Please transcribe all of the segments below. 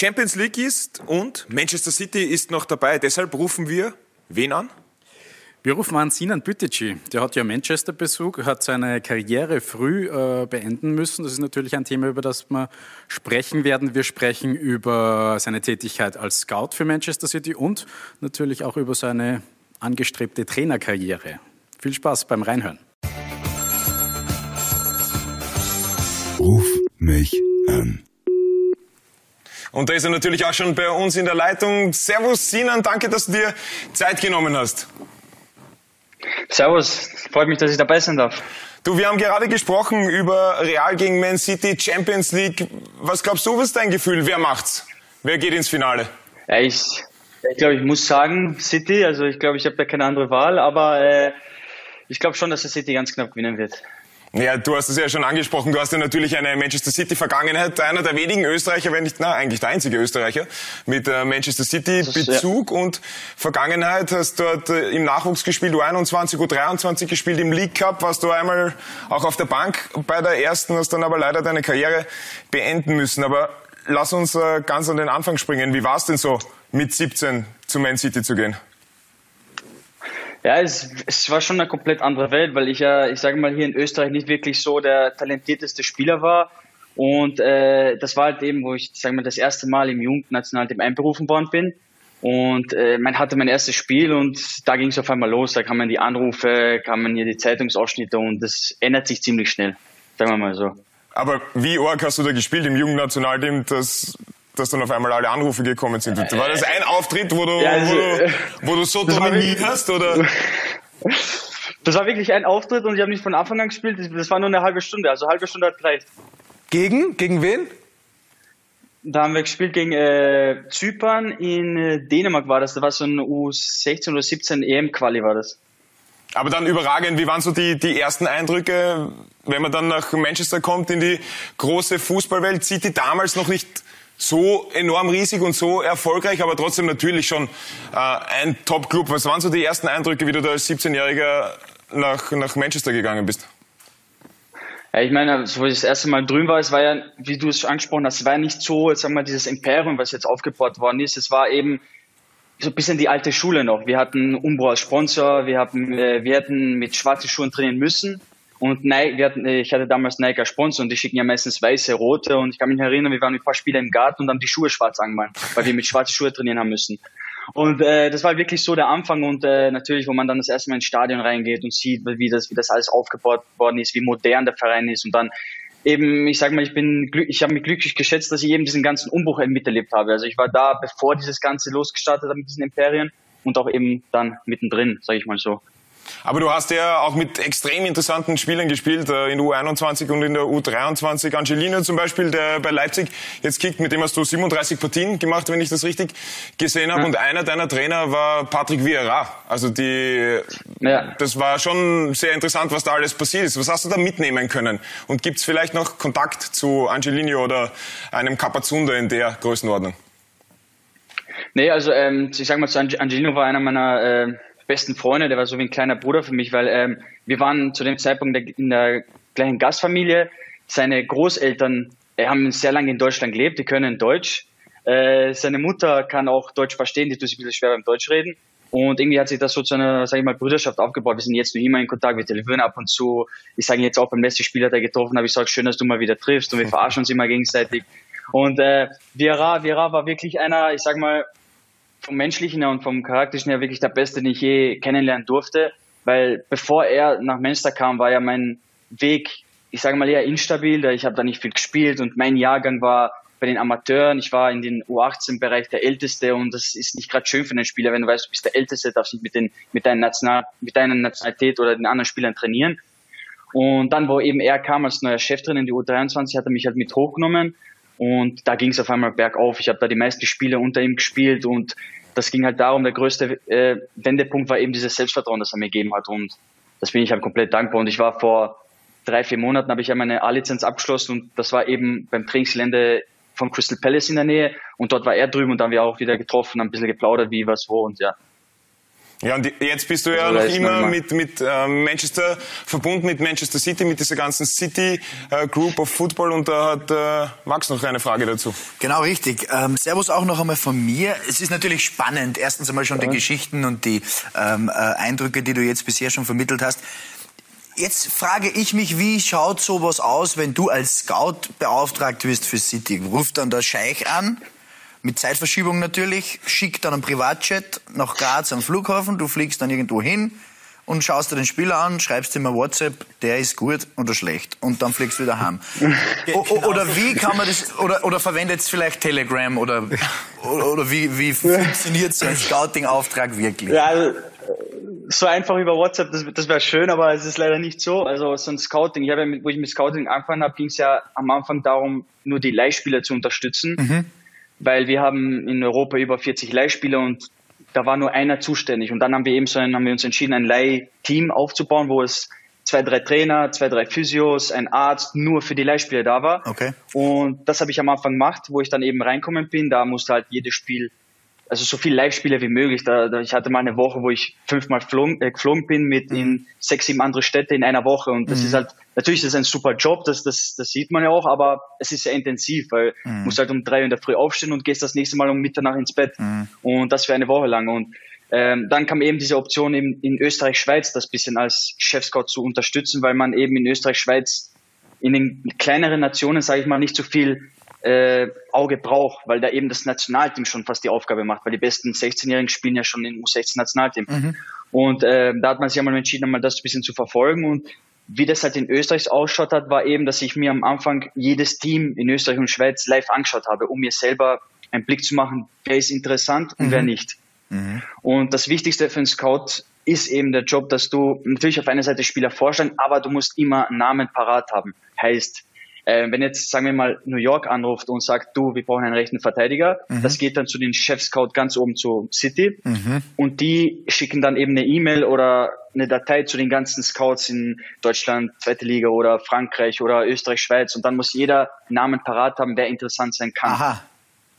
Champions League ist und Manchester City ist noch dabei. Deshalb rufen wir wen an? Wir rufen an Sinan Büteci. Der hat ja Manchester-Besuch, hat seine Karriere früh äh, beenden müssen. Das ist natürlich ein Thema, über das wir sprechen werden. Wir sprechen über seine Tätigkeit als Scout für Manchester City und natürlich auch über seine angestrebte Trainerkarriere. Viel Spaß beim Reinhören. Ruf mich an. Und da ist er natürlich auch schon bei uns in der Leitung. Servus Sinan, danke, dass du dir Zeit genommen hast. Servus, freut mich, dass ich dabei sein darf. Du, wir haben gerade gesprochen über Real gegen Man City, Champions League. Was glaubst du, was ist dein Gefühl? Wer macht's? Wer geht ins Finale? Ja, ich, ich glaube, ich muss sagen City. Also ich glaube, ich habe da keine andere Wahl. Aber äh, ich glaube schon, dass der City ganz knapp gewinnen wird. Ja, du hast es ja schon angesprochen. Du hast ja natürlich eine Manchester City Vergangenheit. Einer der wenigen Österreicher, wenn nicht, na, eigentlich der einzige Österreicher mit äh, Manchester City Bezug ja. und Vergangenheit. Hast dort äh, im Nachwuchs gespielt, U21, U23 gespielt, im League Cup. Warst du einmal auch auf der Bank bei der ersten, hast dann aber leider deine Karriere beenden müssen. Aber lass uns äh, ganz an den Anfang springen. Wie war es denn so, mit 17 zu Man City zu gehen? Ja, es, es war schon eine komplett andere Welt, weil ich ja, ich sage mal, hier in Österreich nicht wirklich so der talentierteste Spieler war. Und äh, das war halt eben, wo ich, sage mal, das erste Mal im Jugendnationalteam einberufen worden bin. Und äh, man hatte mein erstes Spiel und da ging es auf einmal los. Da kamen die Anrufe, kamen hier die Zeitungsausschnitte und das ändert sich ziemlich schnell, sagen wir mal so. Aber wie arg hast du da gespielt im Jugendnationalteam, dass dass dann auf einmal alle Anrufe gekommen sind. War das ein Auftritt, wo du, ja, also, wo du, wo du so dominiert hast, oder? Das war wirklich ein Auftritt und ich habe nicht von Anfang an gespielt. Das war nur eine halbe Stunde, also eine halbe Stunde hat gereicht. Gegen? Gegen wen? Da haben wir gespielt gegen äh, Zypern in äh, Dänemark war das. Da war so ein U16 oder 17 EM-Quali war das. Aber dann überragend, wie waren so die, die ersten Eindrücke, wenn man dann nach Manchester kommt in die große Fußballwelt? City damals noch nicht so enorm riesig und so erfolgreich, aber trotzdem natürlich schon äh, ein Top-Club. Was waren so die ersten Eindrücke, wie du da als 17-Jähriger nach, nach Manchester gegangen bist? Ja, ich meine, so wie ich das erste Mal drüben war, es war ja, wie du es angesprochen hast, es war ja nicht so, sagen wir mal, dieses Imperium, was jetzt aufgebaut worden ist. Es war eben so ein bisschen die alte Schule noch. Wir hatten Umbro als Sponsor, wir hatten, äh, wir hätten mit schwarzen Schuhen trainieren müssen. Und Nike, wir hatten, ich hatte damals Nike als Sponsor und die schicken ja meistens weiße, rote. Und ich kann mich erinnern, wir waren ein paar Spielern im Garten und haben die Schuhe schwarz angemalt, weil wir mit schwarzen Schuhe trainieren haben müssen. Und äh, das war wirklich so der Anfang und äh, natürlich, wo man dann das erste Mal ins Stadion reingeht und sieht, wie das, wie das alles aufgebaut worden ist, wie modern der Verein ist und dann eben, ich sage mal, ich bin ich habe mich glücklich geschätzt, dass ich eben diesen ganzen Umbruch miterlebt habe. Also ich war da, bevor dieses Ganze losgestartet hat mit diesen Imperien und auch eben dann mittendrin, sage ich mal so. Aber du hast ja auch mit extrem interessanten Spielern gespielt, äh, in der U21 und in der U23. Angelino zum Beispiel, der bei Leipzig jetzt kickt, mit dem hast du 37 Partien gemacht, wenn ich das richtig gesehen habe. Ja. Und einer deiner Trainer war Patrick Vieira. Also die, ja. das war schon sehr interessant, was da alles passiert ist. Was hast du da mitnehmen können? Und gibt es vielleicht noch Kontakt zu Angelino oder einem Capazunda in der Größenordnung? Nee, also ähm, ich sag mal, Angelino war einer meiner äh, besten Freunde, der war so wie ein kleiner Bruder für mich, weil ähm, wir waren zu dem Zeitpunkt in der gleichen Gastfamilie. Seine Großeltern äh, haben sehr lange in Deutschland gelebt, die können Deutsch. Äh, seine Mutter kann auch Deutsch verstehen, die tut sich ein bisschen schwer beim Deutsch reden. Und irgendwie hat sich das so zu einer, sag ich mal, Brüderschaft aufgebaut. Wir sind jetzt noch immer in Kontakt, wir telefonieren ab und zu. Ich sage jetzt auch beim letzten Spieler, der getroffen habe, ich sage, schön, dass du mal wieder triffst und wir verarschen uns immer gegenseitig. Und äh, Vieira, Vieira war wirklich einer, ich sag mal, vom menschlichen und vom charakterischen her wirklich der Beste, den ich je kennenlernen durfte, weil bevor er nach Manchester kam, war ja mein Weg, ich sage mal eher instabil, da ich habe da nicht viel gespielt und mein Jahrgang war bei den Amateuren, ich war in den U18-Bereich der Älteste und das ist nicht gerade schön für einen Spieler, wenn du weißt, du bist der Älteste, darfst nicht mit, den, mit, deinen National, mit deiner Nationalität oder den anderen Spielern trainieren. Und dann, wo eben er kam als neuer Cheftrainer in die U23, hat er mich halt mit hochgenommen und da ging es auf einmal bergauf. Ich habe da die meisten Spiele unter ihm gespielt und das ging halt darum, der größte äh, Wendepunkt war eben dieses Selbstvertrauen, das er mir gegeben hat. Und das bin ich halt komplett dankbar. Und ich war vor drei, vier Monaten, habe ich ja meine A-Lizenz abgeschlossen und das war eben beim Trainingsgelände von Crystal Palace in der Nähe. Und dort war er drüben und dann haben wir auch wieder getroffen, haben ein bisschen geplaudert, wie, was, wo und ja. Ja, und jetzt bist du ja also, noch immer mit, mit äh, Manchester verbunden, mit Manchester City, mit dieser ganzen City äh, Group of Football und da hat äh, Max noch eine Frage dazu. Genau, richtig. Ähm, servus auch noch einmal von mir. Es ist natürlich spannend, erstens einmal schon ja. die Geschichten und die ähm, äh, Eindrücke, die du jetzt bisher schon vermittelt hast. Jetzt frage ich mich, wie schaut sowas aus, wenn du als Scout beauftragt wirst für City? Ruft dann der Scheich an, mit Zeitverschiebung natürlich, schickt dann einen Privatjet nach Graz am Flughafen, du fliegst dann irgendwo hin und schaust dir den Spieler an, schreibst ihm ein WhatsApp, der ist gut oder schlecht und dann fliegst du wieder heim. o oder wie kann man das, oder, oder verwendet es vielleicht Telegram oder, oder, wie, wie funktioniert so ein Scouting-Auftrag wirklich? Ja, also, so einfach über WhatsApp, das, das wäre schön, aber es ist leider nicht so. Also so ein Scouting, ich habe ja mit, wo ich mit Scouting angefangen habe, ging es ja am Anfang darum, nur die Leihspieler zu unterstützen. Mhm weil wir haben in Europa über 40 Leihspieler und da war nur einer zuständig. Und dann haben wir eben so ein, haben wir uns entschieden, ein Leih-Team aufzubauen, wo es zwei, drei Trainer, zwei, drei Physios, ein Arzt nur für die Leihspieler da war. Okay. Und das habe ich am Anfang gemacht, wo ich dann eben reinkommen bin. Da musste halt jedes Spiel also so viel Live-Spiele wie möglich. Da, da, ich hatte mal eine Woche, wo ich fünfmal geflogen, äh, geflogen bin mit in mhm. sechs, sieben andere Städte in einer Woche. Und das mhm. ist halt, natürlich ist das ein super Job, das, das, das sieht man ja auch, aber es ist sehr intensiv, weil mhm. du musst halt um drei Uhr in der Früh aufstehen und gehst das nächste Mal um Mitternacht ins Bett. Mhm. Und das für eine Woche lang. Und ähm, dann kam eben diese Option eben in Österreich-Schweiz das bisschen als Chefscout zu unterstützen, weil man eben in Österreich-Schweiz in den kleineren Nationen, sage ich mal, nicht so viel äh, Auge braucht, weil da eben das Nationalteam schon fast die Aufgabe macht, weil die besten 16-Jährigen spielen ja schon im U16-Nationalteam. Mhm. Und äh, da hat man sich einmal entschieden, einmal das ein bisschen zu verfolgen und wie das halt in Österreich ausschaut hat, war eben, dass ich mir am Anfang jedes Team in Österreich und Schweiz live angeschaut habe, um mir selber einen Blick zu machen, wer ist interessant und mhm. wer nicht. Mhm. Und das Wichtigste für einen Scout ist eben der Job, dass du natürlich auf einer Seite Spieler vorstellen, aber du musst immer Namen parat haben. Heißt, äh, wenn jetzt, sagen wir mal, New York anruft und sagt, du, wir brauchen einen rechten Verteidiger, mhm. das geht dann zu den Chef-Scout ganz oben zu City mhm. und die schicken dann eben eine E-Mail oder eine Datei zu den ganzen Scouts in Deutschland, zweite Liga oder Frankreich oder Österreich, Schweiz und dann muss jeder Namen parat haben, wer interessant sein kann. Aha.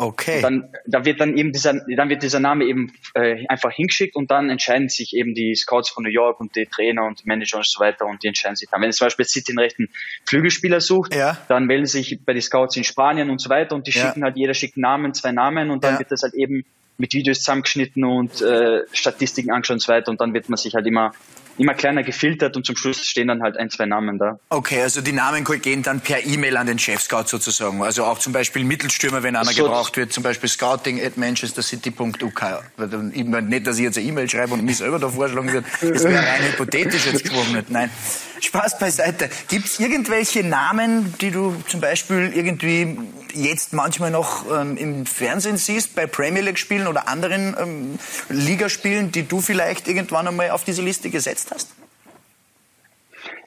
Okay. dann, da wird dann eben dieser, dann wird dieser Name eben äh, einfach hingeschickt und dann entscheiden sich eben die Scouts von New York und die Trainer und Manager und so weiter und die entscheiden sich dann. Wenn zum Beispiel City einen rechten Flügelspieler sucht, ja. dann melden sich bei den Scouts in Spanien und so weiter und die ja. schicken halt, jeder schickt Namen, zwei Namen und dann ja. wird das halt eben mit Videos zusammengeschnitten und äh, Statistiken angeschaut und so weiter und dann wird man sich halt immer immer kleiner gefiltert und zum Schluss stehen dann halt ein, zwei Namen da. Okay, also die Namen gehen dann per E-Mail an den Chef-Scout sozusagen. Also auch zum Beispiel Mittelstürmer, wenn einer so gebraucht wird, zum Beispiel scouting at manchestercity.uk. Nicht, dass ich jetzt eine E-Mail schreibe und mich selber da vorschlagen würde. Das wäre rein hypothetisch jetzt gesprochen. Nein. Spaß beiseite. Gibt es irgendwelche Namen, die du zum Beispiel irgendwie jetzt manchmal noch ähm, im Fernsehen siehst, bei Premier League-Spielen oder anderen ähm, Ligaspielen, die du vielleicht irgendwann einmal auf diese Liste gesetzt hast?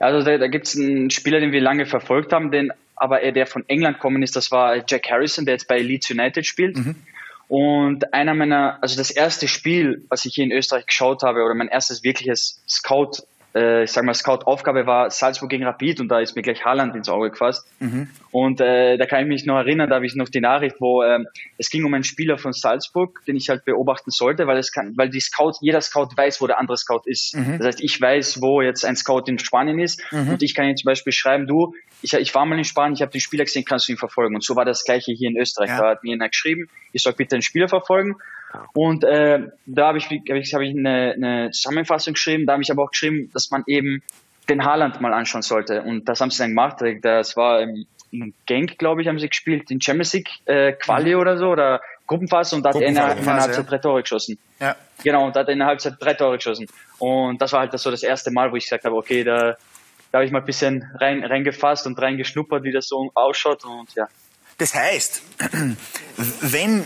Also da, da gibt es einen Spieler, den wir lange verfolgt haben, den aber er der von England kommen ist, das war Jack Harrison, der jetzt bei Leeds United spielt. Mhm. Und einer meiner, also das erste Spiel, was ich hier in Österreich geschaut habe, oder mein erstes wirkliches Scout ich sag mal, Scout-Aufgabe war Salzburg gegen Rapid und da ist mir gleich Haaland ins Auge gefasst. Mhm. Und äh, da kann ich mich noch erinnern, da habe ich noch die Nachricht, wo ähm, es ging um einen Spieler von Salzburg, den ich halt beobachten sollte, weil es kann, weil die Scout, jeder Scout weiß, wo der andere Scout ist. Mhm. Das heißt, ich weiß, wo jetzt ein Scout in Spanien ist mhm. und ich kann ihm zum Beispiel schreiben, du, ich, ich war mal in Spanien, ich habe den Spieler gesehen, kannst du ihn verfolgen. Und so war das gleiche hier in Österreich. Ja. Da hat mir einer geschrieben, ich soll bitte den Spieler verfolgen. Und äh, da habe ich, hab ich, hab ich eine, eine Zusammenfassung geschrieben, da habe ich aber auch geschrieben, dass man eben den Haaland mal anschauen sollte. Und das haben sie dann gemacht. Das war im, Genk, glaube ich, haben sie gespielt, in Champions League äh, Quali mhm. oder so, oder Gruppenphase, und da hat er in einer Halbzeit ja. drei Tore geschossen. Ja. Genau, und da hat er in der Halbzeit drei Tore geschossen. Und das war halt das so das erste Mal, wo ich gesagt habe, okay, da, da habe ich mal ein bisschen rein, reingefasst und reingeschnuppert, wie das so ausschaut. Und ja. Das heißt, wenn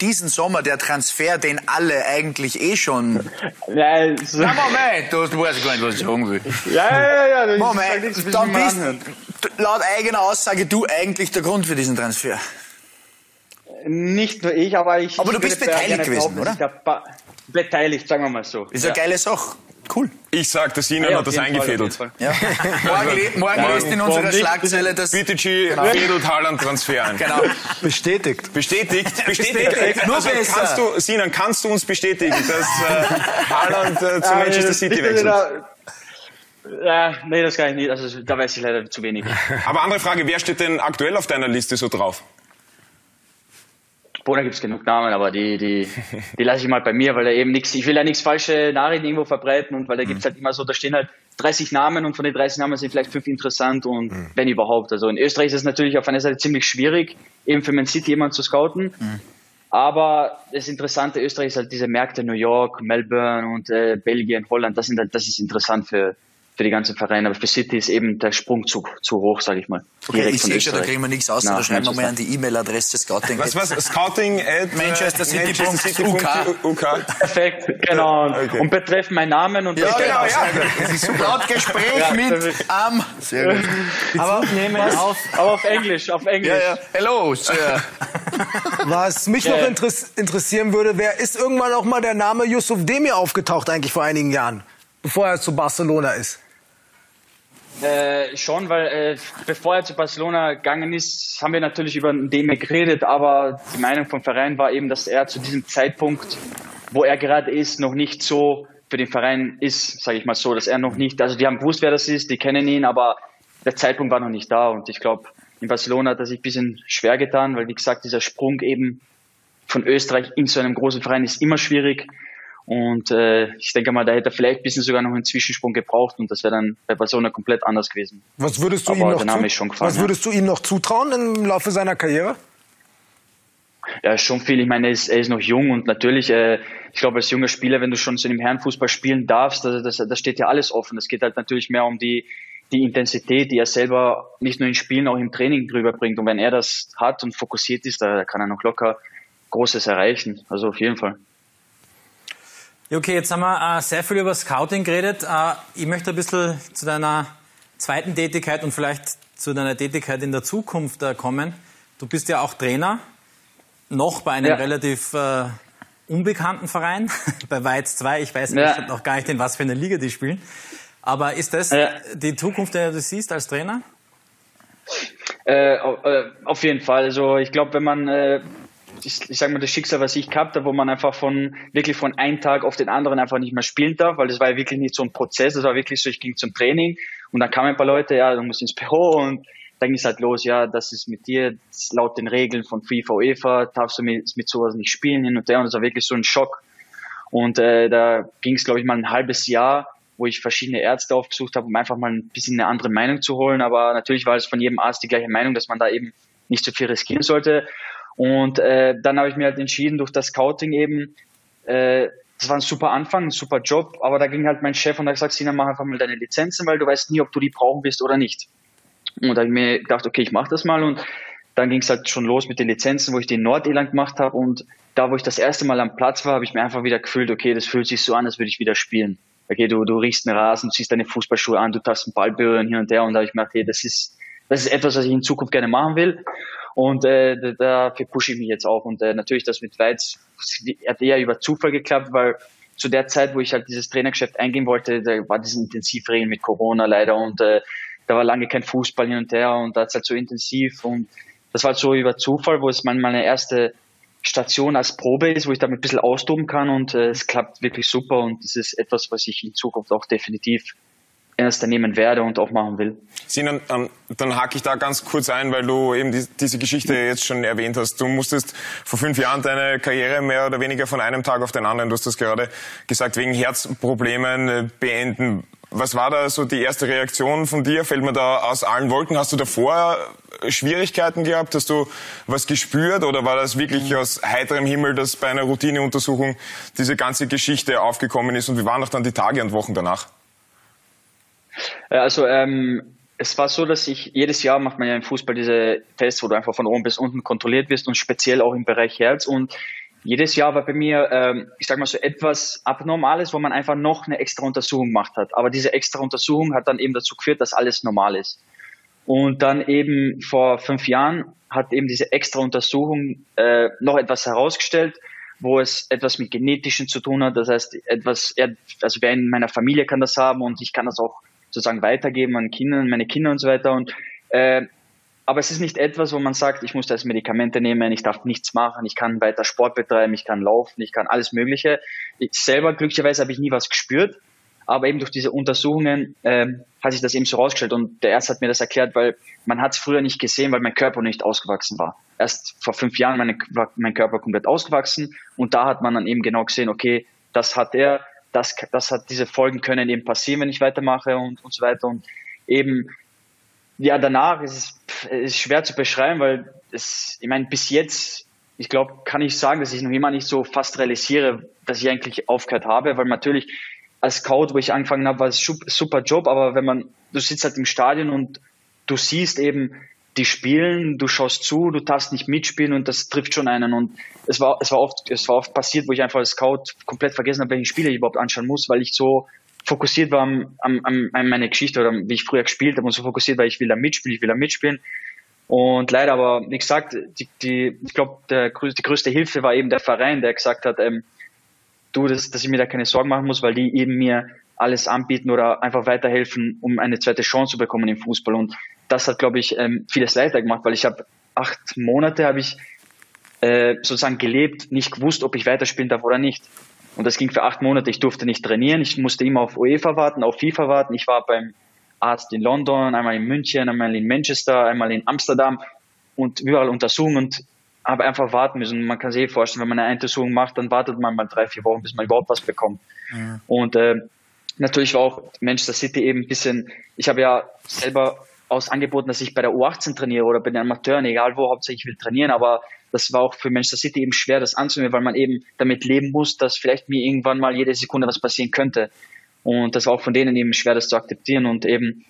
diesen Sommer der Transfer, den alle eigentlich eh schon. Ja, so Na, Moment, du, du weißt gar nicht, was ich sagen will. Ja, ja, ja. ja Moment, nichts, dann bist laut eigener Aussage du eigentlich der Grund für diesen Transfer. Nicht nur ich, aber ich. Aber du bist beteiligt gewesen, oder? Beteiligt, sagen wir mal so. Ist ja. eine geile Sache. Cool. Ich sag, der Sinan Ja, hat das eingefädelt. Fall. Ja. Morgen, le morgen Morgen. lest in unserer? Schlagzeile, dass... Büteci fädelt Haaland-Transfer ein. Genau. Bestätigt. Bestätigt, bestätigt. Nur Also, besser. kannst du, Sinan, kannst du uns bestätigen, dass äh, Haaland äh, zu Manchester City wechselt? Ja, nee, das kann ich nicht. Also da weiß ich leider zu wenig. Aber andere Frage, wer steht denn aktuell auf deiner Liste so drauf? Boah, da gibt's genug Namen, aber die, die, die lasse ich mal bei mir, weil da eben nichts, ich will ja nichts falsche Nachrichten irgendwo verbreiten und weil da gibt's halt immer so, da stehen halt 30 Namen und von den 30 Namen sind vielleicht fünf interessant und wenn überhaupt. Also in Österreich ist es natürlich auf einer Seite ziemlich schwierig, eben für Man City jemanden zu scouten. Aber das Interessante Österreich ist halt diese Märkte New York, Melbourne und äh, Belgien, Holland, das sind halt, das ist interessant für, für die ganzen Vereine. Aber für City ist eben der Sprung zu, zu hoch, sage ich mal. Okay, Direkt ich sehe schon, da kriegen wir nichts aus, da schreiben wir mal an die E-Mail-Adresse Scouting. Was, was? Scouting at äh, Manchester City Manchester UK. Perfekt, genau. Okay. Und betreff meinen Namen und Ja, genau, ja. Das ist super. Laut Gespräch Ja, mit am... Sehr gut. Aber auf, Aber auf Englisch, auf Englisch. Ja, ja. Hello, Sir. was mich Ja. noch interess interessieren würde, wer ist irgendwann auch mal der Name Yusuf Demir aufgetaucht eigentlich vor einigen Jahren, bevor er zu Barcelona ist? Äh, schon, weil äh, bevor er zu Barcelona gegangen ist, haben wir natürlich über den geredet, aber die Meinung vom Verein war eben, dass er zu diesem Zeitpunkt, wo er gerade ist, noch nicht so für den Verein ist, sage ich mal so, dass er noch nicht, also die haben gewusst, wer das ist, die kennen ihn, aber der Zeitpunkt war noch nicht da und ich glaube, in Barcelona hat er sich ein bisschen schwer getan, weil wie gesagt, dieser Sprung eben von Österreich in so einem großen Verein ist immer schwierig. Und äh, ich denke mal, da hätte er vielleicht ein bisschen sogar noch einen Zwischensprung gebraucht und das wäre dann bei Barcelona komplett anders gewesen. Was würdest du Aber ihm noch Name zu- gefallen, Was würdest du ihm noch zutrauen im Laufe seiner Karriere? Ja, schon viel. Ich meine, er ist, er ist noch jung und natürlich, äh, ich glaube, als junger Spieler, wenn du schon so im Herrenfußball spielen darfst, da das, das steht ja alles offen. Es geht halt natürlich mehr um die, die Intensität, die er selber nicht nur in Spielen, auch im Training drüber bringt. Und wenn er das hat und fokussiert ist, da kann er noch locker Großes erreichen. Also auf jeden Fall. Okay, jetzt haben wir äh, sehr viel über Scouting geredet. Äh, ich möchte ein bisschen zu deiner zweiten Tätigkeit und vielleicht zu deiner Tätigkeit in der Zukunft äh, kommen. Du bist ja auch Trainer, noch bei einem Ja. relativ äh, unbekannten Verein, bei Weiz 2. Ich weiß Ja. noch gar nicht, in was für einer Liga die spielen. Aber ist das Ja. die Zukunft, die du siehst als Trainer? Äh, äh, auf jeden Fall. Also ich glaube, wenn man, äh, ich, ich sag mal, das Schicksal, was ich gehabt habe, wo man einfach von wirklich von einem Tag auf den anderen einfach nicht mehr spielen darf, weil das war ja wirklich nicht so ein Prozess, das war wirklich so, ich ging zum Training und dann kamen ein paar Leute, ja, du musst ins Büro und dann ging es halt los, ja, das ist mit dir, laut den Regeln von FIFA, UEFA, darfst du mit, mit sowas nicht spielen hin und her und das war wirklich so ein Schock. Und äh, da ging es, glaube ich, mal ein halbes Jahr, wo ich verschiedene Ärzte aufgesucht habe, um einfach mal ein bisschen eine andere Meinung zu holen. Aber natürlich war es von jedem Arzt die gleiche Meinung, dass man da eben nicht so viel riskieren sollte. Und äh, dann habe ich mir halt entschieden, durch das Scouting eben, äh, das war ein super Anfang, ein super Job, aber da ging halt mein Chef und hat gesagt, Sina, mach einfach mal deine Lizenzen, weil du weißt nie, ob du die brauchen wirst oder nicht. Und da habe ich mir gedacht, okay, ich mache das mal und dann ging es halt schon los mit den Lizenzen, wo ich den Nordirland gemacht habe und da, wo ich das erste Mal am Platz war, habe ich mir einfach wieder gefühlt, okay, das fühlt sich so an, als würde ich wieder spielen. Okay, du, du riechst einen Rasen, du ziehst deine Fußballschuhe an, du darfst einen Ball berühren hin und her und da habe ich mir gedacht, hey, das ist, das ist etwas, was ich in Zukunft gerne machen will und äh, da- dafür pushe ich mich jetzt auch. Und äh, natürlich das mit Weiz hat eher über Zufall geklappt, weil zu der Zeit, wo ich halt dieses Trainergeschäft eingehen wollte, da war diese Intensivregeln mit Corona leider. Und äh, da war lange kein Fußball hin und her und da ist halt so intensiv. Und das war halt so über Zufall, wo es meine, meine erste Station als Probe ist, wo ich damit ein bisschen austoben kann. Und äh, es klappt wirklich super. Und das ist etwas, was ich in Zukunft auch definitiv ernster nehmen werde und auch machen will. Sinan, ähm, dann hake ich da ganz kurz ein, weil du eben die, diese Geschichte jetzt schon erwähnt hast. Du musstest vor fünf Jahren deine Karriere mehr oder weniger von einem Tag auf den anderen, du hast das gerade gesagt, wegen Herzproblemen äh, beenden. Was war da so die erste Reaktion von dir? Fällt mir da aus allen Wolken? Hast du davor äh, Schwierigkeiten gehabt? Hast du was gespürt oder war das wirklich aus heiterem Himmel, dass bei einer Routineuntersuchung diese ganze Geschichte aufgekommen ist? Und wie waren auch dann die Tage und Wochen danach? Äh, Also ähm, es war so, dass ich jedes Jahr macht man ja im Fußball diese Tests, wo du einfach von oben bis unten kontrolliert wirst und speziell auch im Bereich Herz. Und jedes Jahr war bei mir, ähm, ich sag mal so etwas Abnormales, wo man einfach noch eine extra Untersuchung gemacht hat. Aber diese extra Untersuchung hat dann eben dazu geführt, dass alles normal ist. Und dann eben vor fünf Jahren hat eben diese extra Untersuchung äh, noch etwas herausgestellt, wo es etwas mit Genetischen zu tun hat. Das heißt, etwas, also wer in meiner Familie kann das haben und ich kann das auch sozusagen weitergeben an Kindern, meine Kinder und so weiter. Und äh, aber es ist nicht etwas, wo man sagt, ich muss das Medikamente nehmen, ich darf nichts machen, ich kann weiter Sport betreiben, ich kann laufen, ich kann alles Mögliche. Ich selber glücklicherweise habe ich nie was gespürt, aber eben durch diese Untersuchungen ähm, hat sich das eben so rausgestellt und der Arzt hat mir das erklärt, weil man hat es früher nicht gesehen, weil mein Körper nicht ausgewachsen war. Erst vor fünf Jahren meine, war mein Körper komplett ausgewachsen und da hat man dann eben genau gesehen, okay, das hat er, das, das hat diese Folgen können eben passieren, wenn ich weitermache und, und so weiter. Und eben ja, danach ist es ist schwer zu beschreiben, weil es, ich meine, bis jetzt, ich glaube, kann ich sagen, dass ich noch immer nicht so fast realisiere, dass ich eigentlich aufgehört habe, weil natürlich als Scout, wo ich angefangen habe, war es super Job, aber wenn man, du sitzt halt im Stadion und du siehst eben, die spielen, du schaust zu, du darfst nicht mitspielen und das trifft schon einen. Und es war, es war oft, es war oft passiert, wo ich einfach als Scout komplett vergessen habe, welche Spiele ich überhaupt anschauen muss, weil ich so fokussiert war am, am, an meine Geschichte oder wie ich früher gespielt habe und so fokussiert war, ich will da mitspielen, ich will da mitspielen. Und leider aber, wie gesagt, die, die, ich glaube, die größte Hilfe war eben der Verein, der gesagt hat, ähm, du, dass, dass ich mir da keine Sorgen machen muss, weil die eben mir alles anbieten oder einfach weiterhelfen, um eine zweite Chance zu bekommen im Fußball. Und das hat, glaube ich, ähm, vieles leichter gemacht, weil ich habe acht Monate habe ich äh, sozusagen gelebt, nicht gewusst, ob ich weiterspielen darf oder nicht. Und das ging für acht Monate. Ich durfte nicht trainieren. Ich musste immer auf UEFA warten, auf FIFA warten. Ich war beim Arzt in London, einmal in München, einmal in Manchester, einmal in Amsterdam und überall Untersuchungen und habe einfach warten müssen. Man kann sich eh vorstellen, wenn man eine Untersuchung macht, dann wartet man mal drei, vier Wochen, bis man überhaupt was bekommt. Ja. Und äh, natürlich war auch Manchester City eben ein bisschen, ich habe ja selber aus angeboten, dass ich bei der U18 trainiere oder bei den Amateuren, egal wo, hauptsächlich ich will trainieren, aber das war auch für Manchester City eben schwer, das anzunehmen, weil man eben damit leben muss, dass vielleicht mir irgendwann mal jede Sekunde was passieren könnte. Und das war auch von denen eben schwer, das zu akzeptieren. Und eben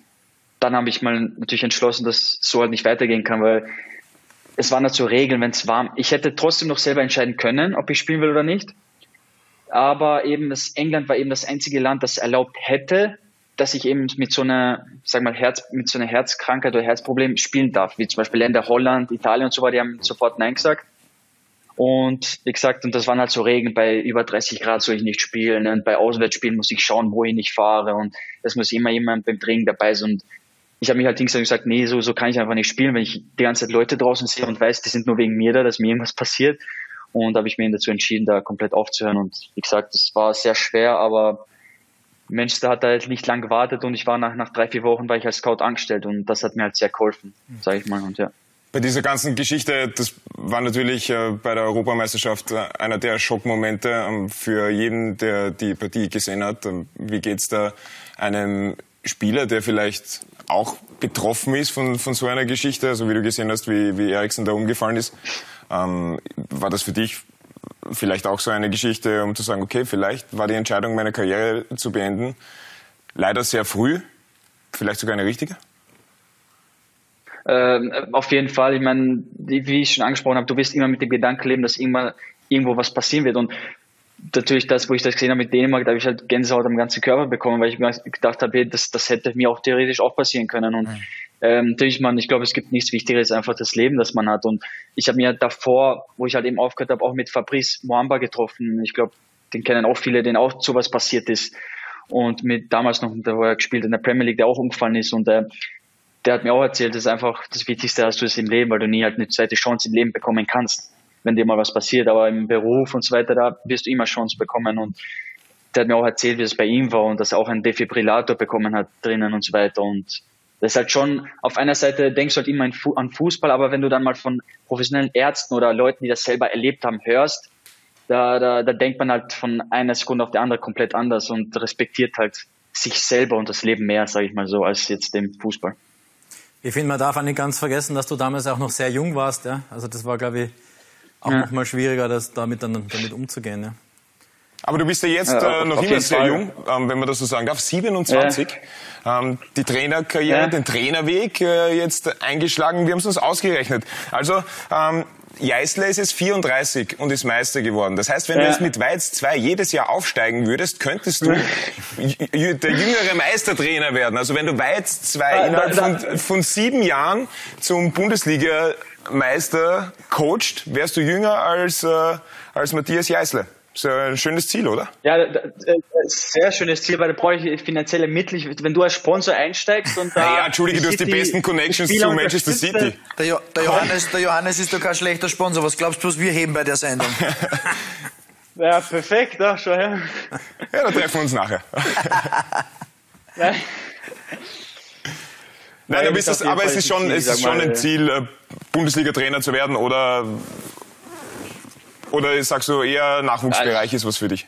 dann habe ich mal natürlich entschlossen, dass so halt nicht weitergehen kann, weil es waren halt so Regeln, wenn es warm. Ich hätte trotzdem noch selber entscheiden können, ob ich spielen will oder nicht. Aber eben das England war eben das einzige Land, das erlaubt hätte, dass ich eben mit so einer, sag mal, Herz, mit so einer Herzkrankheit oder Herzproblem spielen darf, wie zum Beispiel Länder Holland, Italien und so weiter, die haben sofort Nein gesagt. Und wie gesagt, und das waren halt so Regeln, bei über 30 Grad soll ich nicht spielen und bei Auswärtsspielen muss ich schauen, wohin ich fahre und das muss immer jemand beim Training dabei sein. Und ich habe mich halt gesagt, nee, so, so kann ich einfach nicht spielen, wenn ich die ganze Zeit Leute draußen sehe und weiß, die sind nur wegen mir da, dass mir irgendwas passiert. Und da habe ich mich dazu entschieden, da komplett aufzuhören. Und wie gesagt, das war sehr schwer, aber Manchester hat halt nicht lang gewartet und ich war nach, nach drei, vier Wochen war ich als Scout angestellt und das hat mir halt sehr geholfen, sage ich mal. Und ja. Bei dieser ganzen Geschichte, das war natürlich äh, bei der Europameisterschaft äh, einer der Schockmomente ähm, für jeden, der die Partie gesehen hat. Ähm, wie geht's da einem Spieler, der vielleicht auch betroffen ist von, von so einer Geschichte, also wie du gesehen hast, wie, wie Eriksen da umgefallen ist? Ähm, war das für dich vielleicht auch so eine Geschichte, um zu sagen, okay, vielleicht war die Entscheidung, meine Karriere zu beenden, leider sehr früh, vielleicht sogar eine richtige? Ähm, auf jeden Fall. Ich meine, wie ich schon angesprochen habe, du wirst immer mit dem Gedanken leben, dass irgendwann irgendwo was passieren wird. Und natürlich das, wo ich das gesehen habe mit Dänemark, da habe ich halt Gänsehaut am ganzen Körper bekommen, weil ich mir gedacht habe, das, das hätte mir auch theoretisch auch passieren können. Und mhm. ähm, natürlich, man, ich glaube, es gibt nichts Wichtigeres, einfach das Leben, das man hat. Und ich habe mir davor, wo ich halt eben aufgehört habe, auch mit Fabrice Moamba getroffen. Ich glaube, den kennen auch viele, denen auch sowas passiert ist. Und mit damals noch, da war er gespielt in der Premier League, der auch umgefallen ist. Und äh, der hat mir auch erzählt, das ist einfach das Wichtigste, dass du es im Leben, weil du nie halt eine zweite Chance im Leben bekommen kannst wenn dir mal was passiert. Aber im Beruf und so weiter, da wirst du immer Chance bekommen. Und der hat mir auch erzählt, wie es bei ihm war und dass er auch einen Defibrillator bekommen hat drinnen und so weiter. Und das ist halt schon, auf einer Seite denkst du halt immer an Fußball, aber wenn du dann mal von professionellen Ärzten oder Leuten, die das selber erlebt haben, hörst, da, da, da denkt man halt von einer Sekunde auf die andere komplett anders und respektiert halt sich selber und das Leben mehr, sage ich mal so, als jetzt dem Fußball. Ich finde, man darf auch nicht ganz vergessen, dass du damals auch noch sehr jung warst. Ja? Also das war, glaube ich, auch ja. nochmal schwieriger, das damit dann damit umzugehen. Ja. Aber du bist ja jetzt ja, äh, noch immer sehr Fall. jung, ähm, wenn man das so sagen darf, 27. Ja. Ähm, die Trainerkarriere, ja. den Trainerweg äh, jetzt eingeschlagen. Wir haben es uns ausgerechnet. Also ähm, Jeißler ist jetzt 34 und ist Meister geworden. Das heißt, wenn ja. du jetzt mit Weiz 2 jedes Jahr aufsteigen würdest, könntest du der jüngere Meistertrainer werden. Also wenn du Weiz 2 innerhalb von, von sieben Jahren zum Bundesliga Meister coacht, wärst du jünger als, äh, als Matthias Jeißle. Ist ja ein schönes Ziel, oder? Ja, sehr schönes Ziel, weil da brauche ich finanzielle Mittel. Wenn du als Sponsor einsteigst und da. Ja, Entschuldige, du hast die besten Connections zu Manchester City. Der, jo der, Johannes, der Johannes ist doch kein schlechter Sponsor. Was glaubst du, was wir heben bei der Sendung? ja, perfekt, ja, schau her. Ja, dann treffen wir uns nachher. Nein. Nein, aber, ist das, aber es ist schon, es ist schon ein Ziel, äh, Bundesliga-Trainer zu werden oder oder sagst du eher Nachwuchsbereich ist was für dich?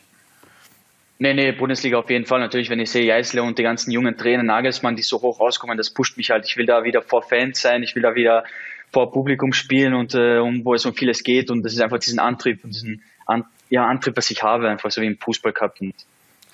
Nee, nee, Bundesliga auf jeden Fall. Natürlich, wenn ich sehe, Jeißle und die ganzen jungen Trainer, Nagelsmann, die so hoch rauskommen, das pusht mich halt. Ich will da wieder vor Fans sein, ich will da wieder vor Publikum spielen und äh, um, wo es um vieles geht. Und das ist einfach diesen Antrieb und diesen An ja, Antrieb, was ich habe, einfach so wie im Fußball gehabt. Und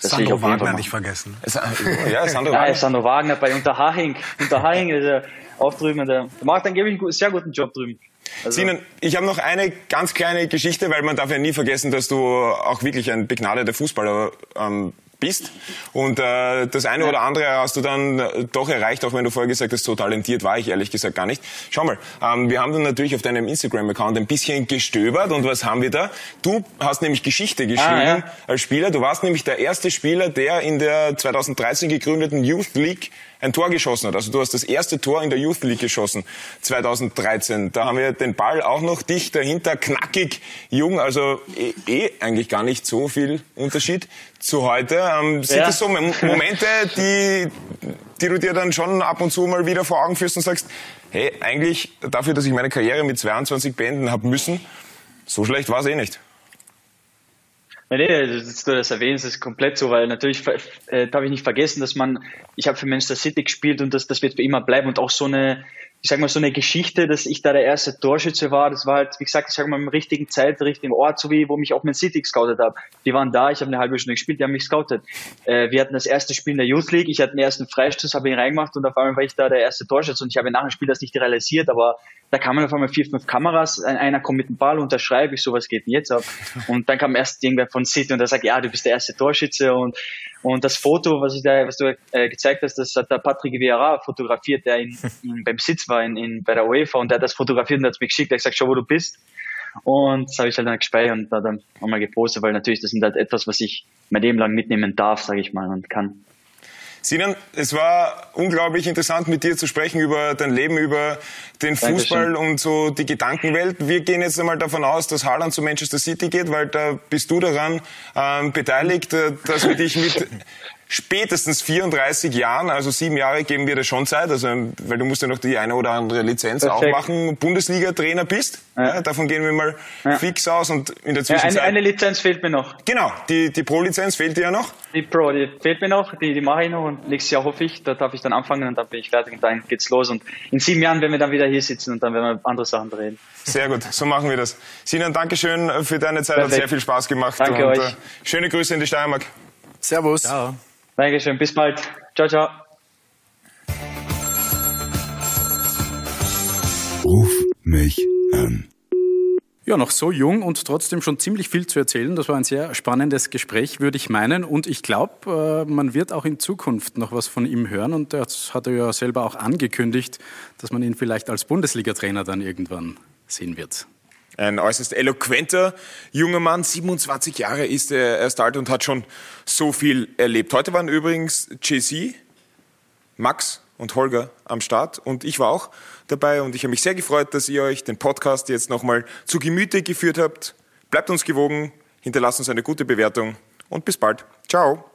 das Sandro Wagner nicht vergessen. ja, Sandro Wagner. Ja, Sandro Wagner bei Unterhaching. Unterhaching, der auch drüben, der, der macht einen sehr guten Job drüben. Also Sinan, ich habe noch eine ganz kleine Geschichte, weil man darf ja nie vergessen, dass du auch wirklich ein begnadeter Fußballer ähm, bist. Und äh, das eine oder andere hast du dann äh, doch erreicht, auch wenn du vorher gesagt hast, so talentiert war ich ehrlich gesagt gar nicht. Schau mal, ähm, wir haben dann natürlich auf deinem Instagram-Account ein bisschen gestöbert und was haben wir da? Du hast nämlich Geschichte geschrieben ah, ja. als Spieler. Du warst nämlich der erste Spieler, der in der 2013 gegründeten Youth League ein Tor geschossen hat. Also du hast das erste Tor in der Youth League geschossen, 2013. Da haben wir den Ball auch noch dicht dahinter, knackig, jung, also eh, eh eigentlich gar nicht so viel Unterschied zu heute. Ähm, sind ja. das so Momente, die, die du dir dann schon ab und zu mal wieder vor Augen führst und sagst, hey, eigentlich dafür, dass ich meine Karriere mit 22 beenden habe müssen, so schlecht war es eh nicht. Nee, dass du das erwähnst, ist komplett so, weil natürlich äh, darf ich nicht vergessen, dass man, ich habe für Manchester City gespielt und das, das wird für immer bleiben und auch so eine, ich sag mal, so eine Geschichte, dass ich da der erste Torschütze war, das war halt, wie gesagt, ich sag mal, im richtigen Zeit, richtigen Ort, so wie, wo mich auch Man City gescoutet hat. Die waren da, ich habe eine halbe Stunde gespielt, die haben mich scoutet. Äh, wir hatten das erste Spiel in der Youth League, ich hatte den ersten Freistoß, habe ihn reingemacht und auf einmal war ich da der erste Torschütze und ich habe nach dem Spiel das nicht realisiert, aber da kamen auf einmal vier, fünf Kameras, einer kommt mit dem Ball, unterschreibe ich, so was geht denn jetzt ab? Und dann kam erst irgendwer von City und der sagt, ja, du bist der erste Torschütze und und das Foto, was, ich da, was du äh, gezeigt hast, das hat der Patrick Vieira fotografiert, der in, in, beim Sitz war in, in, bei der UEFA und der hat das fotografiert und hat es mir geschickt. Er hat gesagt, schau, wo du bist. Und das habe ich halt dann gespeichert und da dann nochmal gepostet, weil natürlich das sind halt etwas, was ich mein Leben lang mitnehmen darf, sage ich mal, und kann. Sinan, es war unglaublich interessant, mit dir zu sprechen über dein Leben, über den Fußball Dankeschön. und so die Gedankenwelt. Wir gehen jetzt einmal davon aus, dass Haaland zu Manchester City geht, weil da bist du daran ähm, beteiligt, äh, dass wir dich mit spätestens 34 Jahren, also sieben Jahre geben wir dir schon Zeit, also weil du musst ja noch die eine oder andere Lizenz Perfekt. auch machen, Bundesliga-Trainer bist. Ja. Ja, davon gehen wir mal ja. fix aus und in der Zwischenzeit. eine, eine, Lizenz fehlt mir noch. Genau, die, die Pro-Lizenz fehlt dir ja noch. Die Pro, die fehlt mir noch, die, die mache ich noch und nächstes Jahr hoffe ich, da darf ich dann anfangen und dann bin ich fertig und dann geht's los und in sieben Jahren werden wir dann wieder hier sitzen und dann werden wir andere Sachen drehen. Sehr gut, so machen wir das. Sinan, Dankeschön für deine Zeit, Perfekt. hat sehr viel Spaß gemacht. Danke und, euch. Äh, schöne Grüße in die Steiermark. Servus. Ciao. Dankeschön, bis bald. Ciao, ciao. Ruf mich an. Ja, noch so jung und trotzdem schon ziemlich viel zu erzählen. Das war ein sehr spannendes Gespräch, würde ich meinen. Und ich glaube, äh, man wird auch in Zukunft noch was von ihm hören. Und das hat er ja selber auch angekündigt, dass man ihn vielleicht als Bundesliga-Trainer dann irgendwann sehen wird. Ein äußerst eloquenter junger Mann, 27 Jahre ist er erst alt und hat schon so viel erlebt. Heute waren übrigens JC, Max und Holger am Start und ich war auch dabei und ich habe mich sehr gefreut, dass ihr euch den Podcast jetzt nochmal zu Gemüte geführt habt. Bleibt uns gewogen, hinterlasst uns eine gute Bewertung und bis bald. Ciao.